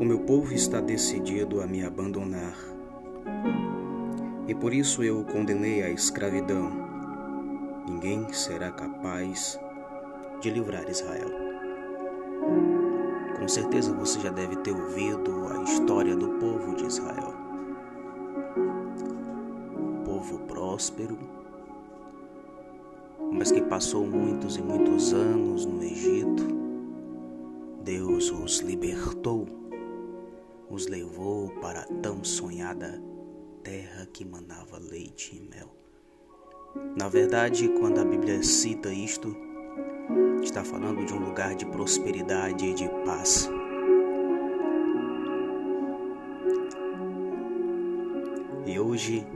O meu povo está decidido a me abandonar, e por isso eu o condenei à escravidão. Ninguém será capaz de livrar Israel. Com certeza você já deve ter ouvido a história do povo de Israel. Povo próspero, mas que passou muitos e muitos anos no Egito. Deus os libertou, os levou para a tão sonhada terra que manava leite e mel. Na verdade, quando a Bíblia cita isto, está falando de um lugar de prosperidade e de paz. E hoje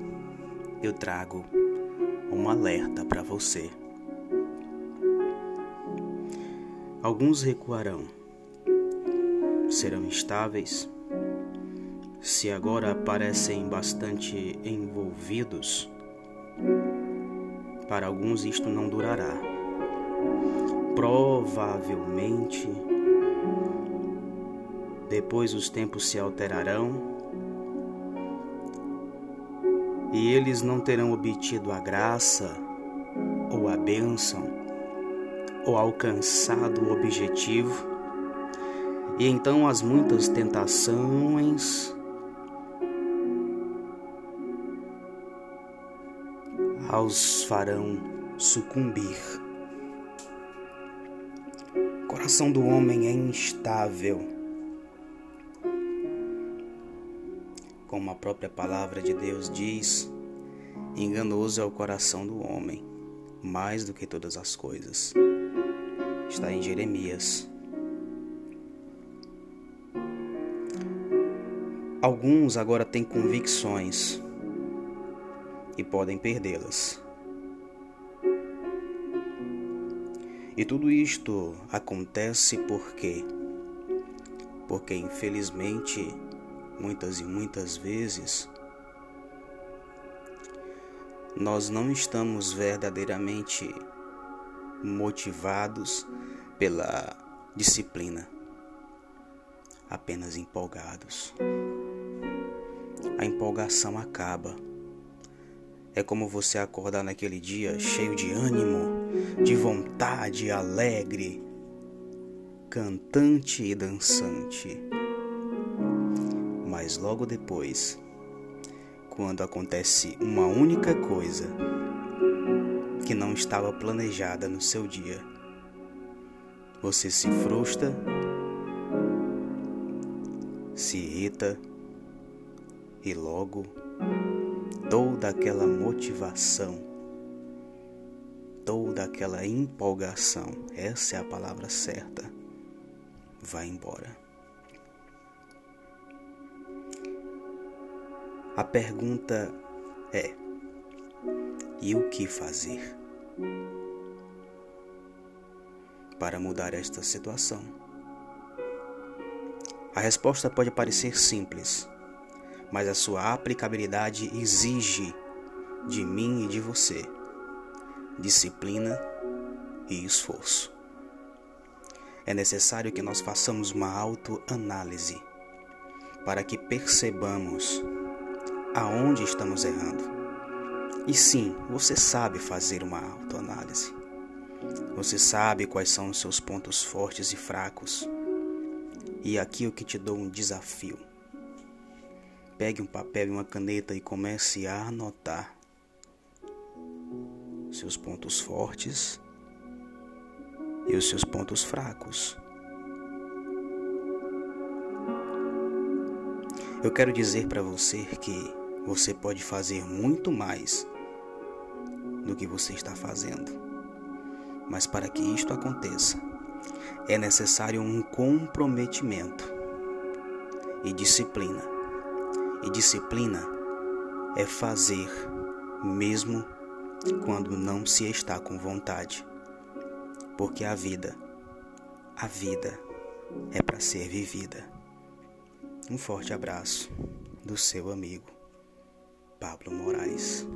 eu trago um alerta para você. Alguns recuarão, serão instáveis, se agora parecem bastante envolvidos. Para alguns isto não durará. Provavelmente, depois os tempos se alterarão e eles não terão obtido a graça ou a bênção ou alcançado o objetivo, e então as muitas tentações os farão sucumbir. O coração do homem é instável. Como a própria palavra de Deus diz, enganoso é o coração do homem, mais do que todas as coisas está em Jeremias. Alguns agora têm convicções e podem perdê-las. E tudo isto acontece porque porque infelizmente muitas e muitas vezes nós não estamos verdadeiramente motivados pela disciplina, apenas empolgados. A empolgação acaba. É como você acordar naquele dia cheio de ânimo, de vontade, alegre, cantante e dançante. Mas logo depois, quando acontece uma única coisa, que não estava planejada no seu dia. Você se frustra, se irrita e logo toda aquela motivação, toda aquela empolgação, essa é a palavra certa, vai embora. A pergunta é: e o que fazer para mudar esta situação? A resposta pode parecer simples, mas a sua aplicabilidade exige de mim e de você disciplina e esforço. É necessário que nós façamos uma autoanálise para que percebamos aonde estamos errando e sim, você sabe fazer uma autoanálise. Você sabe quais são os seus pontos fortes e fracos. E aqui eu que te dou um desafio. Pegue um papel e uma caneta e comece a anotar seus pontos fortes e os seus pontos fracos. Eu quero dizer para você que você pode fazer muito mais do que você está fazendo. Mas para que isto aconteça, é necessário um comprometimento e disciplina. E disciplina é fazer mesmo quando não se está com vontade. Porque a vida, a vida é para ser vivida. Um forte abraço do seu amigo Pablo Moraes.